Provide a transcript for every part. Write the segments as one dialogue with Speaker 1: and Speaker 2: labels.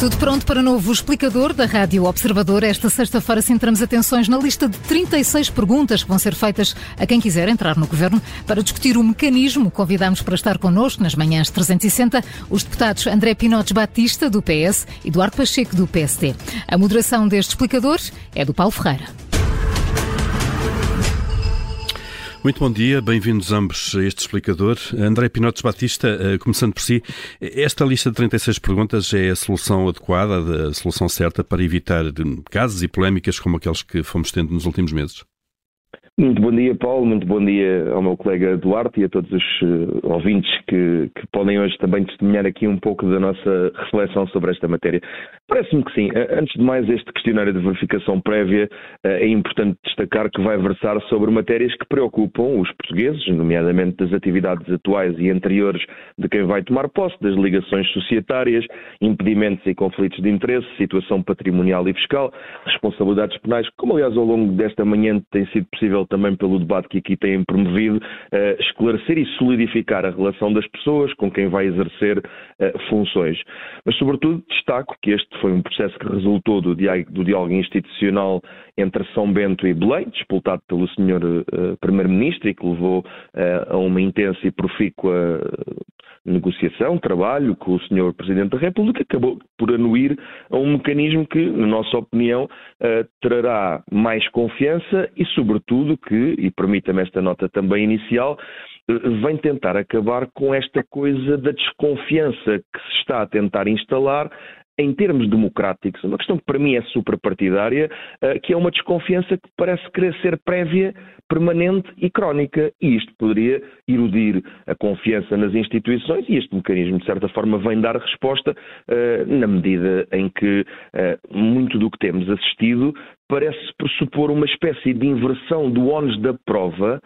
Speaker 1: Tudo pronto para novo explicador da Rádio Observador. Esta sexta-feira centramos atenções na lista de 36 perguntas que vão ser feitas a quem quiser entrar no Governo. Para discutir o mecanismo, convidamos para estar connosco nas manhãs 360 os deputados André Pinotes Batista, do PS, e Duarte Pacheco, do PSD. A moderação deste explicador é do Paulo Ferreira.
Speaker 2: Muito bom dia, bem-vindos ambos a este explicador. André Pinotes Batista, eh, começando por si, esta lista de 36 perguntas é a solução adequada, a solução certa para evitar casos e polémicas como aqueles que fomos tendo nos últimos meses?
Speaker 3: Muito bom dia, Paulo. Muito bom dia ao meu colega Duarte e a todos os uh, ouvintes que, que, podem hoje também testemunhar aqui um pouco da nossa reflexão sobre esta matéria. Parece-me que sim. Uh, antes de mais, este questionário de verificação prévia uh, é importante destacar que vai versar sobre matérias que preocupam os portugueses, nomeadamente das atividades atuais e anteriores de quem vai tomar posse, das ligações societárias, impedimentos e conflitos de interesse, situação patrimonial e fiscal, responsabilidades penais, como aliás ao longo desta manhã tem sido possível também pelo debate que aqui têm promovido, uh, esclarecer e solidificar a relação das pessoas com quem vai exercer uh, funções. Mas, sobretudo, destaco que este foi um processo que resultou do diálogo, institucional entre São Bento e Belém, disputado pelo Sr. Uh, Primeiro-Ministro e que levou a uma intensa e profícua negociação, trabalho com o Sr. Presidente da República, acabou por anuir a um mecanismo que, na nossa opinião, uh, trará mais confiança e, sobretudo, que, e permita-me esta nota também inicial, uh, vem tentar acabar com esta coisa da desconfiança que se está a tentar instalar em termos democráticos, uma questão que para mim é superpartidária, eh, que é uma desconfiança que parece querer ser prévia, permanente e crónica. E isto poderia erudir a confiança nas instituições e este mecanismo, de certa forma, vem dar resposta eh, na medida em que eh, muito do que temos assistido parece pressupor uma espécie de inversão do ónus da prova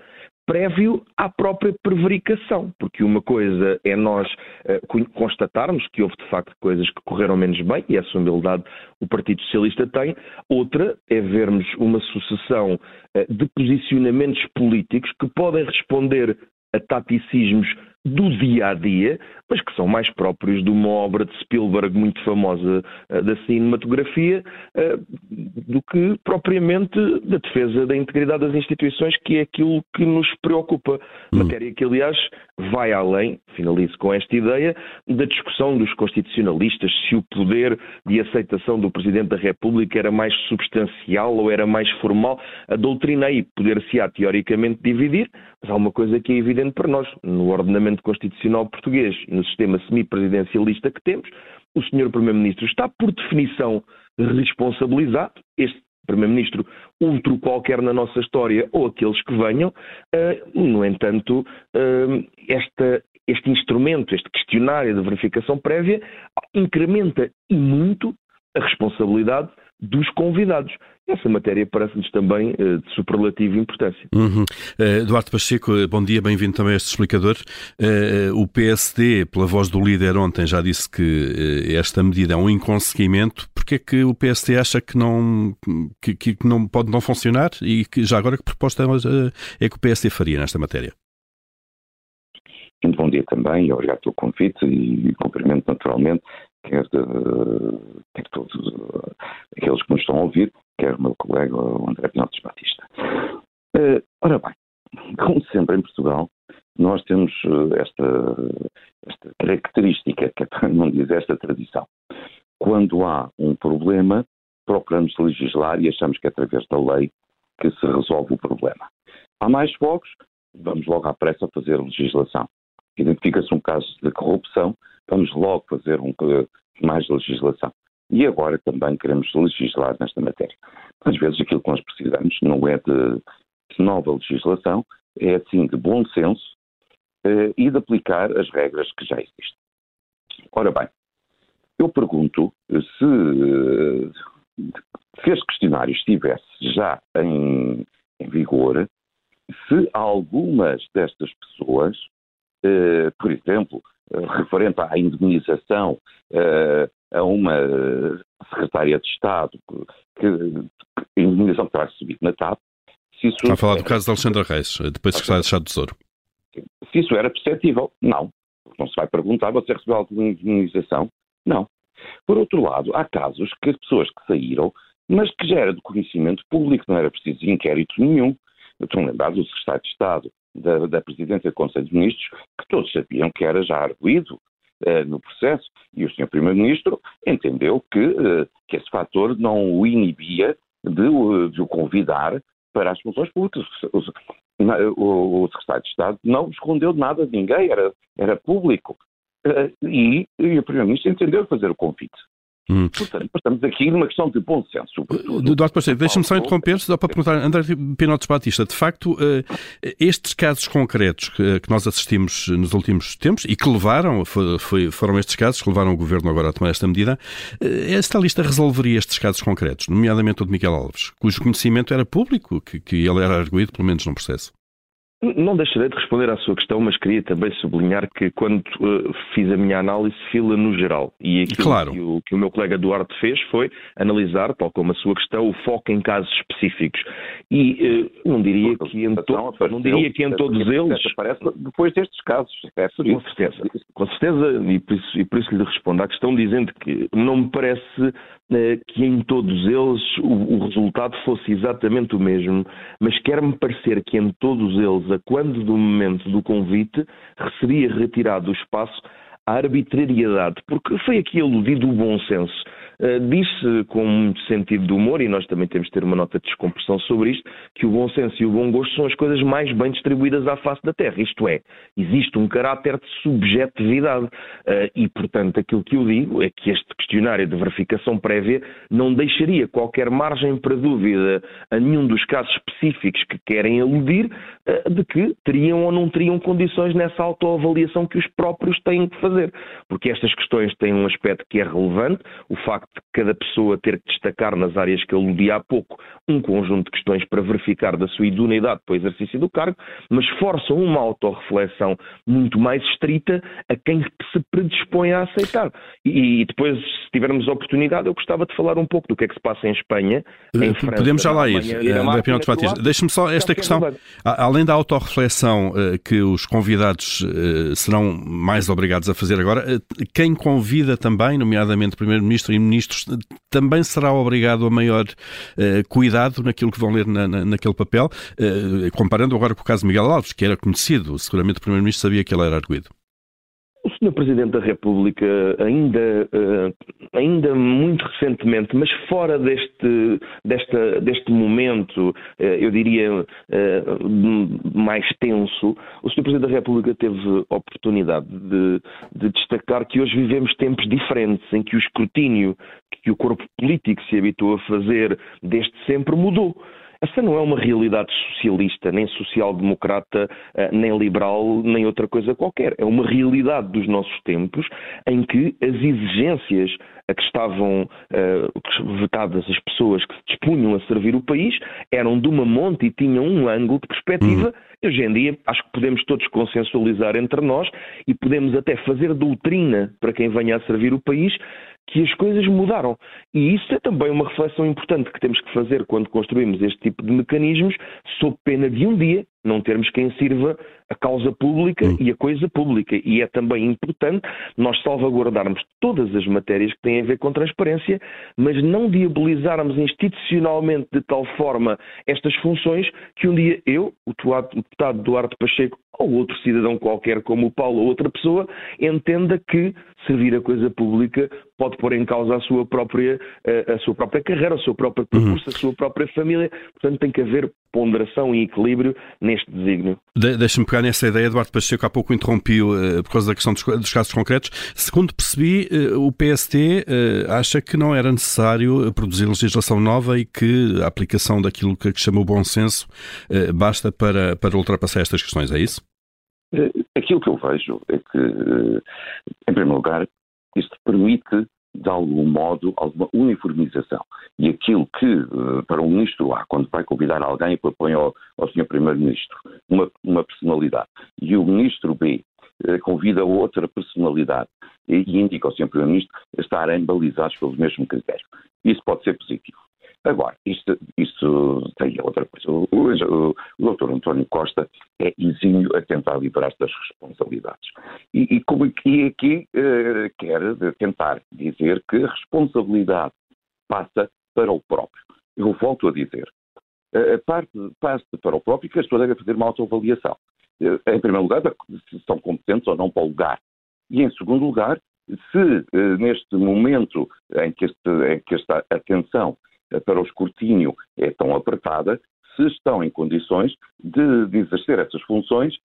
Speaker 3: prévio à própria prevaricação, porque uma coisa é nós uh, constatarmos que houve de facto coisas que correram menos bem, e essa humildade o Partido Socialista tem, outra é vermos uma sucessão uh, de posicionamentos políticos que podem responder a taticismos do dia a dia, mas que são mais próprios de uma obra de Spielberg muito famosa uh, da cinematografia, uh, do que propriamente da defesa da integridade das instituições, que é aquilo que nos preocupa. Hum. Matéria que, aliás, vai além, finalizo com esta ideia, da discussão dos constitucionalistas se o poder de aceitação do Presidente da República era mais substancial ou era mais formal. A doutrina aí poder-se-á teoricamente dividir, mas há uma coisa que é evidente para nós. No ordenamento constitucional português e no sistema semipresidencialista que temos, o Sr. Primeiro-Ministro está, por definição, responsabilizado. Este Primeiro-Ministro, outro qualquer na nossa história, ou aqueles que venham. Uh, no entanto, uh, esta, este instrumento, este questionário de verificação prévia, incrementa e muito a responsabilidade dos convidados. Essa matéria parece-nos também uh, de superlativa importância.
Speaker 2: Uhum. Uh, Duarte Pacheco, eh, bom dia, bem-vindo também a este explicador. Uh, o PSD, pela voz do líder ontem, já disse que esta medida é um inconseguimento. Porquê é que o PSD acha que não, que, que não pode não funcionar e que já agora que proposta é que o PSD faria nesta matéria?
Speaker 4: Muito bom dia também, obrigado pelo convite e cumprimento naturalmente quer, de, quer todos aqueles que nos estão a ouvir, quer o meu colega André Pinotes Batista. Uh, ora bem, como sempre em Portugal, nós temos eh, esta, esta característica, que é para não dizer esta tradição. Quando há um problema, procuramos legislar e achamos que é através da lei que se resolve o problema. Há mais fogos, vamos logo à pressa fazer legislação. Identifica-se um caso de corrupção, vamos logo fazer um, mais legislação. E agora também queremos legislar nesta matéria. Às vezes aquilo que nós precisamos não é de, nova legislação, é assim de bom senso eh, e de aplicar as regras que já existem. Ora bem, eu pergunto se, se este questionário estivesse já em, em vigor, se algumas destas pessoas, eh, por exemplo, referente à indemnização uh, a uma secretária de Estado, que, que indemnização que terá recebido na TAP.
Speaker 2: Se isso Está a falar do caso de Alexandre Reis, depois de secretário de Estado do Tesouro.
Speaker 4: Se isso era perceptível, não. Não se vai perguntar, você recebeu alguma indemnização? Não. Por outro lado, há casos que as pessoas que saíram, mas que já era de conhecimento público, não era preciso inquérito nenhum. Eu estou lembrado do secretário de Estado da, da Presidência do Conselho de Ministros, que todos sabiam que era já arguído uh, no processo, e o Sr. Primeiro-Ministro entendeu que, uh, que esse fator não o inibia de, de o convidar para as funções públicas. O, o, o, secretário de Estado não escondeu nada de ninguém, era, era público. Uh, e, e o Primeiro-Ministro entendeu fazer o convite. Hum. Portanto, estamos aqui numa questão de bom senso, sobretudo.
Speaker 2: Dr. Pacheco, deixe-me só interromper, só para perguntar, André Pinotes Batista, de facto, eh, estes casos concretos que nós assistimos nos últimos tempos e que levaram, foi, foram estes casos que levaram o Governo agora a tomar esta medida, eh, esta lista resolveria estes casos concretos, nomeadamente o de Miguel Alves, cujo conhecimento era público, que, que ele era arguído, pelo menos num processo.
Speaker 3: Não deixarei de responder à sua questão, mas queria também sublinhar que quando uh, fiz a minha análise, fila no geral. E aquilo claro. que, o, que o meu colega Duarte fez foi analisar, tal como a sua questão, o foco em casos específicos. E uh, não diria que em, to não diria que em todos eles.
Speaker 4: Aparece depois destes casos.
Speaker 3: É com certeza. Com certeza, e por, isso, e por isso lhe respondo à questão, dizendo que não me parece que em todos eles o, o resultado fosse exatamente o mesmo, mas quer-me parecer que em todos eles quando do momento do convite seria retirado o espaço à arbitrariedade, porque foi aqui aludido o bom senso. Uh, disse com muito sentido de humor, e nós também temos de ter uma nota de descompressão sobre isto, que o bom senso e o bom gosto são as coisas mais bem distribuídas à face da Terra. Isto é, existe um caráter de subjetividade. Uh, e, portanto, aquilo que eu digo é que este questionário de verificação prévia não deixaria qualquer margem para dúvida a nenhum dos casos específicos que querem aludir uh, de que teriam ou não teriam condições nessa autoavaliação que os próprios têm que fazer. Porque estas questões têm um aspecto que é relevante, o facto de cada pessoa ter que destacar nas áreas que aludi há pouco um conjunto de questões para verificar da sua idoneidade para o exercício do cargo, mas forçam uma autorreflexão muito mais estrita a quem se predispõe a aceitar. E, e depois, se tivermos oportunidade, eu gostava de falar um pouco do que é que se passa em Espanha, em
Speaker 2: uh,
Speaker 3: França.
Speaker 2: Podemos já lá ir, uh, Deixe-me só esta questão, além da autorreflexão uh, que os convidados serão mais obrigados a fazer agora, quem convida também, nomeadamente o Primeiro-Ministro e ministros também será obrigado a maior uh, cuidado naquilo que vão ler na, na, naquele papel, uh, comparando agora com o caso de Miguel Alves, que era conhecido, seguramente o Primeiro-Ministro sabia que ele era arguído.
Speaker 3: O Sr. Presidente da República, ainda, uh, ainda muito recentemente, mas fora deste, desta, deste momento, uh, eu diria, uh, mais tenso, o Sr. Presidente da República teve oportunidade de, de, destacar que hoje vivemos tempos diferentes, em que o escrutínio que o corpo político se habituou a fazer desde sempre mudou. Essa não é uma realidade socialista, nem social-democrata, eh, nem liberal, nem outra coisa qualquer. É uma realidade dos nossos tempos em que as exigências a que estavam uh, vetadas as pessoas que se dispunham a servir o país eram de uma monte e tinham um ângulo de perspectiva. Uhum. Hoje em dia, acho que podemos todos consensualizar entre nós e podemos até fazer doutrina para quem venha a servir o país que as coisas mudaram. E isso é também uma reflexão importante que temos que fazer quando construímos este tipo de mecanismos, sob pena de um dia não termos quem sirva a causa pública hum. e a coisa pública. E é também importante nós salvaguardarmos todas as matérias que têm a ver com transparência, mas não diabolizarmos institucionalmente de tal forma estas funções que um dia eu, o deputado Duarte Pacheco, ou outro cidadão qualquer como o Paulo ou outra pessoa, entenda que servir a coisa pública pode pôr em causa a sua própria, a, sua própria carreira, o seu próprio percurso, uhum. a sua própria família. Portanto, tem que haver ponderação e equilíbrio neste desígnio.
Speaker 2: De, Deixa-me pegar nessa ideia, Eduardo Pacheco há pouco interrompiu uh, por causa da questão dos, dos, casos concretos. Segundo percebi, uh, o PST uh, eh, acha que não era necessário produzir legislação nova e que a aplicação daquilo que chama o bom senso basta para, para ultrapassar estas questões, é isso?
Speaker 4: Aquilo que eu vejo é que, em primeiro lugar, isto permite de algum modo, alguma uniformização. E aquilo que, eh, para um ministro A, quando vai convidar alguém propõe ao, ao Sr. Primeiro-Ministro uma, uma personalidade, e o ministro B eh, convida outra personalidade e, indica ao Sr. Primeiro-Ministro estarem balizados pelos mesmos critérios. Isso pode ser positivo. Agora, isto, isto tem outra coisa. O, o, o, doutor António Costa é exímio a tentar livrar-se das responsabilidades. E, e, como, e aqui uh, quer tentar dizer que a responsabilidade passa para o próprio. Eu volto a dizer, a parte passa para o próprio que as pessoas devem fazer uma autoavaliação. Uh, em primeiro lugar, se são competentes ou não para o lugar. E em segundo lugar, se uh, neste momento em que, este, em que esta atenção para o escrutínio é tão apertada, se estão em condições de, de exercer essas funções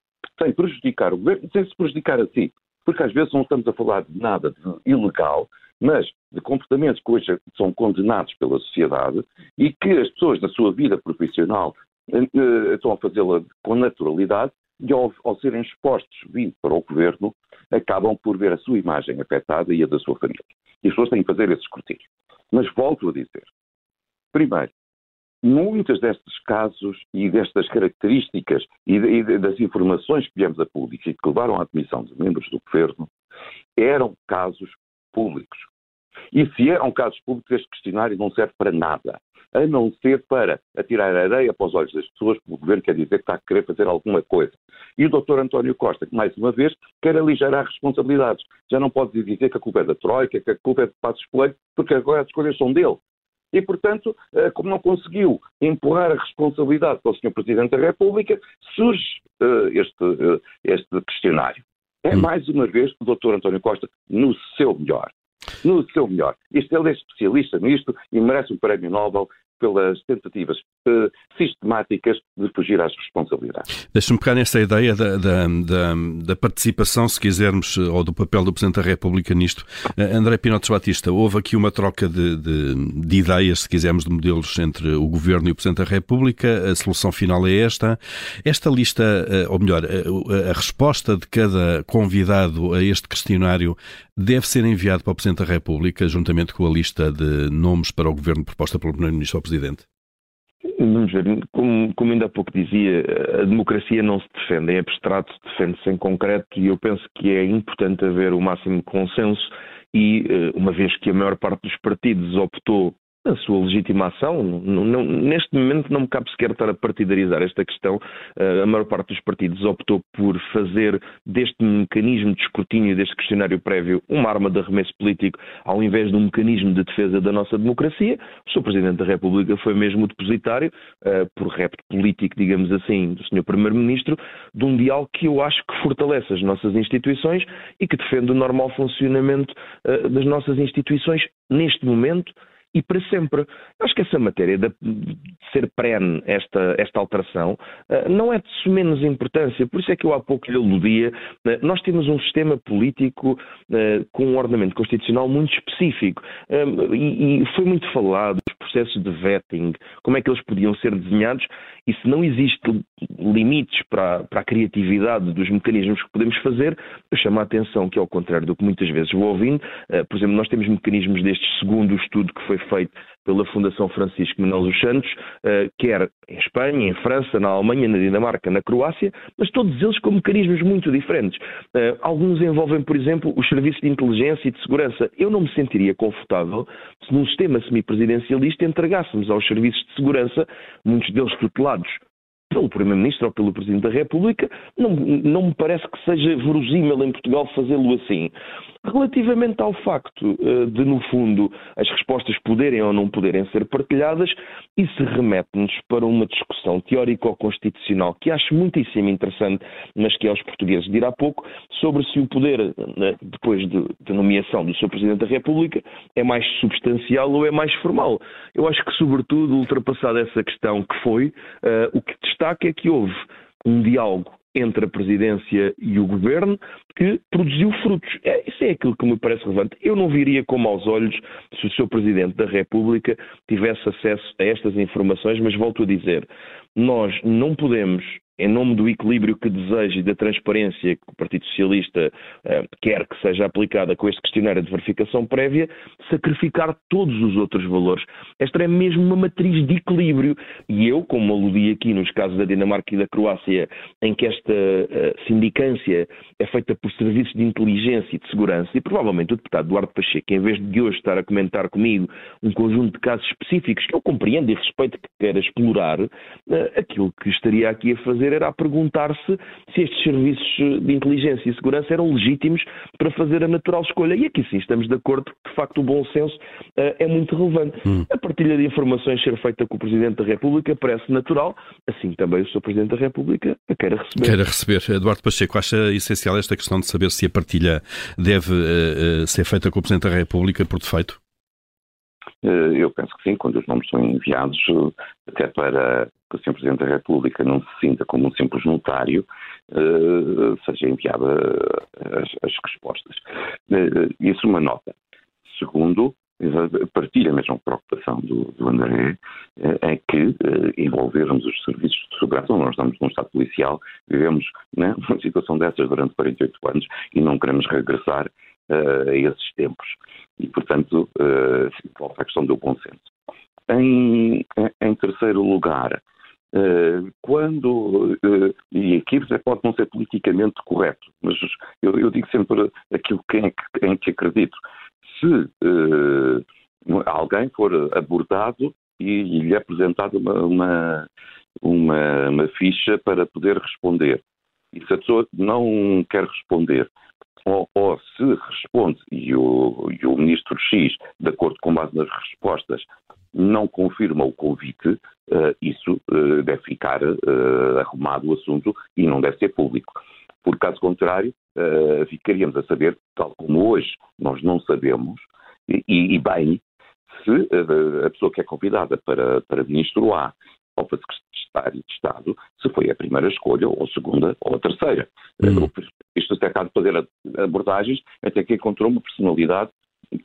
Speaker 4: sem prejudicar o governo, sem se prejudicar a si. Porque às vezes não estamos a falar de nada de ilegal, mas de comportamentos que hoje são condenados pela sociedade e que as pessoas da sua vida profissional eh, eh estão a fazê-la com naturalidade e ao, ao, serem expostos vindo para o governo, acabam por ver a sua imagem afetada e a da sua família. E as pessoas têm que fazer esse escrutínio. Mas volto a dizer, Primeiro, muitos destes casos e destas características e, das informações que viemos a público e que levaram à admissão de membros do governo eram casos públicos. E se eram casos públicos, este questionário não serve para nada, a não ser para atirar areia para os olhos das pessoas, porque o governo quer dizer que está a querer fazer alguma coisa. E o doutor António Costa, que mais uma vez quer aligerar responsabilidades. Já não pode dizer que a culpa é da Troika, que a culpa é de Passos Coelho, porque agora as escolhas são dele. E, portanto, eh, como não conseguiu empurrar a responsabilidade para o Sr. Presidente da República, surge eh, este, eh, este questionário. É hum. mais uma vez o Dr. António Costa no seu melhor. No seu melhor. Este, ele é especialista nisto e merece um prémio Nobel pelas tentativas uh, sistemáticas de fugir às responsabilidades.
Speaker 2: Deixa-me pegar nesta ideia da, da, da, da, participação, se quisermos, ou do papel do Presidente da República nisto. Uh, André Pinotes Batista, houve aqui uma troca de, de, de, ideias, se quisermos, de modelos entre o Governo e o Presidente da República. A solução final é esta. Esta lista, ou melhor, a, a resposta de cada convidado a este questionário deve ser enviado para o Presidente da República, juntamente com a lista de nomes para o Governo proposta pelo Primeiro-Ministro Presidente?
Speaker 3: Vamos ver, como, como, ainda há pouco dizia, a democracia não se defende em abstrato, defende-se em concreto e eu penso que é importante haver o máximo consenso e, eh, uma vez que a maior parte dos partidos optou a sua legitimação. Não, não, neste momento não me cabe sequer estar a partidarizar esta questão. Uh, a maior parte dos partidos optou por fazer deste mecanismo de escrutínio, deste questionário prévio, uma arma de arremesso político, ao invés de um mecanismo de defesa da nossa democracia. O Sr. Presidente da República foi mesmo o depositário, uh, por repto político, digamos assim, do Sr. Primeiro-Ministro, de um diálogo que eu acho que fortalece as nossas instituições e que defende o normal funcionamento uh, das nossas instituições neste momento e para sempre. Acho que essa matéria de ser perene, esta, esta alteração, eh, não é de menos importância. Por isso é que eu há pouco lhe aludia. Eh, nós temos um sistema político eh, com um ordenamento constitucional muito específico e foi muito falado processos de vetting, como é que eles podiam ser desenhados e se não existem limites para, para a criatividade dos mecanismos que podemos fazer, eu chamo a atenção que, ao contrário do que muitas vezes vou ouvindo, por exemplo, nós temos mecanismos deste segundo estudo que foi feito pela Fundação Francisco Manuel dos Santos, eh, quer em Espanha, em França, na Alemanha, na Dinamarca, na Croácia, mas todos eles com mecanismos muito diferentes. Eh, alguns envolvem, por exemplo, os serviços de inteligência e de segurança. Eu não me sentiria confortável se num sistema semipresidencialista entregássemos aos serviços de segurança, muitos deles tutelados pelo Primeiro-Ministro ou pelo Presidente da República, não, não me parece que seja verosímil em Portugal fazê-lo assim. Relativamente ao facto uh, de, no fundo, as respostas poderem ou não poderem ser partilhadas, isso remete-nos para uma discussão teórico-constitucional que acho muitíssimo interessante, mas que aos portugueses dirá pouco, sobre se o poder, uh, depois de, de nomeação do Sr. Presidente da República, é mais substancial ou é mais formal. Eu acho que, sobretudo, ultrapassada essa questão que foi, uh, o que destaca é que houve um diálogo entre a presidência e o governo que produziu frutos. É, isso é aquilo que me parece relevante. Eu não viria com maus olhos se o Sr. Presidente da República tivesse acesso a estas informações, mas volto a dizer, nós não podemos em nome do equilíbrio que deseja e da transparência que o Partido Socialista uh, quer que seja aplicada com este questionário de verificação prévia, sacrificar todos os outros valores. Esta é mesmo uma matriz de equilíbrio e eu, como aludi aqui nos casos da Dinamarca e da Croácia, em que esta uh, sindicância é feita por serviços de inteligência e de segurança, e provavelmente o deputado Eduardo Pacheco, em vez de hoje estar a comentar comigo um conjunto de casos específicos que eu compreendo e respeito que queira explorar, uh, aquilo que estaria aqui a fazer era a perguntar-se se estes serviços de inteligência e segurança eram legítimos para fazer a natural escolha. E aqui sim estamos de acordo que, de facto, o bom senso uh, é muito relevante. Hum. A partilha de informações ser feita com o Presidente da República parece natural, assim também o Sr. Presidente da República a queira receber.
Speaker 2: Queira receber. Eduardo Pacheco, acha essencial esta questão de saber se a partilha deve uh, uh, ser feita com o Presidente da República por defeito?
Speaker 4: Eu penso que sim, quando os nomes são enviados, até para que o Sr. Presidente da República não se sinta como um simples notário, seja enviada as, as respostas. Isso uma nota. Segundo, partilha a mesma preocupação do, do André, é que envolvermos os serviços de segurança, nós estamos num Estado policial, vivemos né, uma situação dessas durante 48 anos e não queremos regressar a esses tempos. E, portanto, volta à questão do bom senso. Em, em terceiro lugar, quando, e aqui pode não ser politicamente correto, mas eu, eu digo sempre aquilo que, em, em que acredito se uh, alguém for abordado e, e lhe é apresentada uma, uma, uma, uma, ficha para poder responder, e se a pessoa não quer responder, ou, ou se responde e o, e o ministro X, de acordo com base nas respostas, não confirma o convite, uh, isso uh, deve ficar arrumado o assunto e não deve ser público. Por caso contrário, uh, ficaríamos a saber, tal como hoje nós não sabemos, e, e bem, se uh, a pessoa que é convidada para, para ministro A ou para secretário de Estado, se foi a primeira escolha, ou a segunda, ou a terceira. Uhum. Isto até caso de fazer abordagens, até que encontrou uma personalidade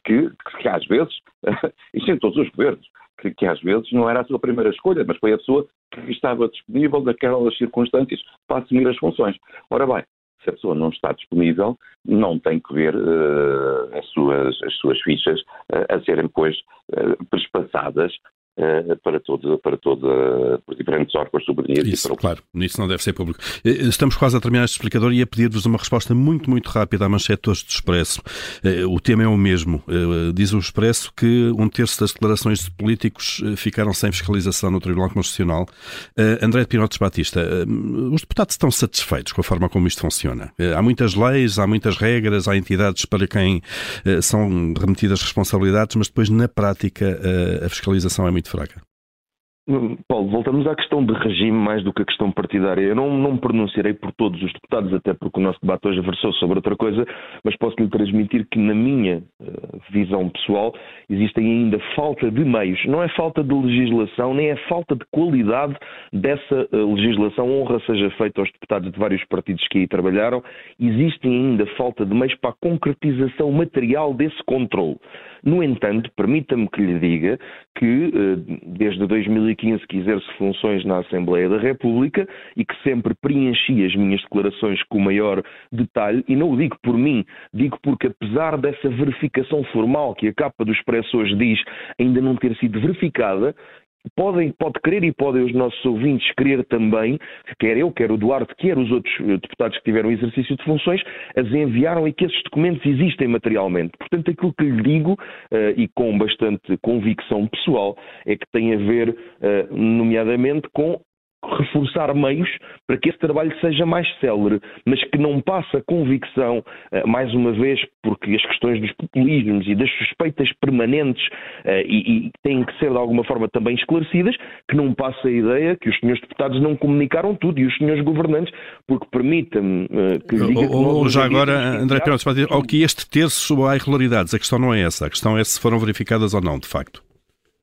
Speaker 4: que, que às vezes, isto em todos os governos, que, que, às vezes não era a sua primeira escolha, mas foi a pessoa que estava disponível naquelas circunstâncias para assumir as funções. Ora bem, se a pessoa não está disponível, não tem que ver uh, as, suas, as suas fichas uh, a serem depois uh, para, todo, para, toda, para diferentes órgãos de soberania.
Speaker 2: Isso, para... claro, isso não deve ser público. Eh, estamos quase a terminar este explicador e a pedir-vos uma resposta muito, muito rápida à manchete hoje do Expresso. Eh, o tema é o mesmo. Diz o Expresso que um terço das declarações de políticos ficaram sem fiscalização no Tribunal Constitucional. André de Pinotes Batista, os deputados estão satisfeitos com a forma como isto funciona? Há muitas leis, há muitas regras, há entidades para quem são remetidas responsabilidades, mas depois na prática a fiscalização é muito muito fraca.
Speaker 3: Paulo, voltamos à questão de regime mais do que a questão partidária. Eu não, não me pronunciarei por todos os deputados, até porque o nosso debate hoje versou sobre outra coisa, mas posso-lhe transmitir que, na minha uh, visão pessoal, existem ainda falta de meios. Não é falta de legislação, nem é falta de qualidade dessa uh, legislação. Honra seja feita aos deputados de vários partidos que aí trabalharam. Existem ainda falta de meios para a concretização material desse controle. No entanto, permita-me que lhe diga que uh, desde 2015 2015 que exerço funções na Assembleia da República e que sempre preenchi as minhas declarações com o maior detalhe, e não o digo por mim, digo porque apesar dessa verificação formal que a capa do Expresso hoje diz ainda não ter sido verificada, podem, pode querer e podem os nossos ouvintes querer também, quer eu, quer o Duarte, quer os outros eh, deputados que tiveram exercício de funções, as enviaram e que esses documentos existem materialmente. Portanto, aquilo que lhe digo, uh, e com bastante convicção pessoal, é que tem a ver, uh, nomeadamente, com reforçar meios para que esse trabalho seja mais célere, mas que não passe a convicção, eh, mais uma vez, porque as questões dos populismos e das suspeitas permanentes eh, e, e têm que ser de alguma forma também esclarecidas, que não passe a ideia que os senhores deputados não comunicaram tudo e os senhores governantes, porque permita-me eh, que diga que
Speaker 2: ou, já agora, André Pérez, ao que este terço há irregularidades, a questão não é essa, a questão é se foram verificadas ou não, de facto.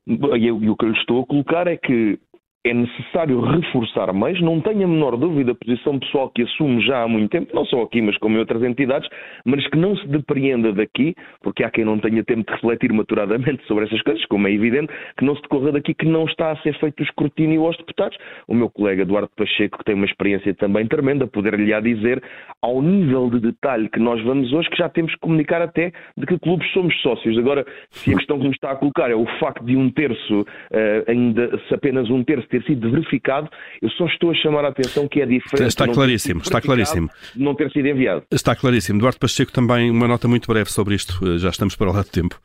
Speaker 3: E o que eu lhe estou a colocar é que é necessário reforçar mais. Não tenho a menor dúvida, a posição pessoal que assumo já há muito tempo, não só aqui, mas como em outras entidades, mas que não se depreenda daqui, porque há quem não tenha tempo de refletir maturadamente sobre essas coisas, como é evidente, que não se decorra daqui que não está a ser feito o escrutínio aos deputados. O meu colega Eduardo Pacheco, que tem uma experiência também tremenda, poder-lhe a dizer, ao nível de detalhe que nós vamos hoje, que já temos que comunicar até de que clubes somos sócios. Agora, se a questão que me está a colocar é o facto de um terço, uh, ainda se apenas um terço ter sido verificado, eu só estou a chamar a atenção que é diferente.
Speaker 2: Está claríssimo, está claríssimo.
Speaker 3: Não ter sido enviado.
Speaker 2: Está claríssimo. Eduardo Pacheco, também uma nota muito breve sobre isto, eh, já estamos para lá de tempo.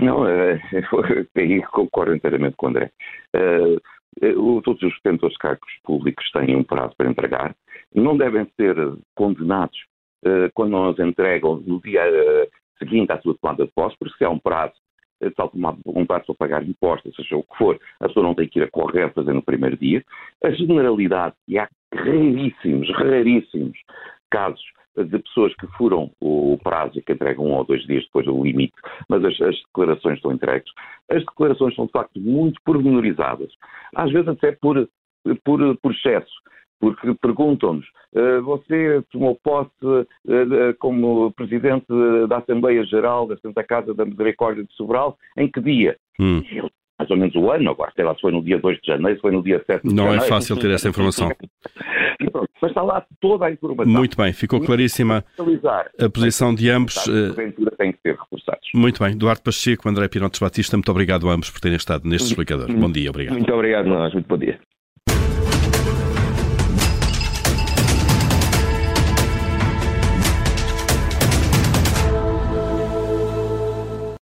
Speaker 4: Não, é, aí concordo inteiramente com o André. Uh, todos os detentores de cargos públicos têm um prazo para entregar, não devem ser condenados uh, quando não os entregam no dia uh, seguinte à sua tomada de posse, porque se há um prazo tal como um prazo para pagar impostos, seja o que for, a pessoa não tem que ir a correr fazer no primeiro dia. A generalidade, e há raríssimos, raríssimos casos de pessoas que furam o prazo e que entregam um ou dois dias depois do limite, mas as, as, declarações estão entregues. As declarações são, de facto, muito pormenorizadas. Às vezes até por, por, por excesso porque perguntam-nos: uh, você tomou posse uh, uh, como presidente da Assembleia Geral da Santa Casa da Misericórdia de Sobral, em que dia? Hum. mais ou menos o ano, agora, sei lá se foi no dia 2 de janeiro, se foi no dia 7 de
Speaker 2: Não
Speaker 4: é janeiro.
Speaker 2: é fácil ter essa informação.
Speaker 4: E pronto, mas está lá toda a informação.
Speaker 2: Muito bem, ficou claríssima a posição de ambos.
Speaker 4: tem que ser reforçados.
Speaker 2: Muito bem, Duarte Pacheco, André Pinotes Batista, muito obrigado a ambos por terem estado neste explicador. Bom dia, obrigado.
Speaker 3: Muito obrigado, nós, muito bom dia.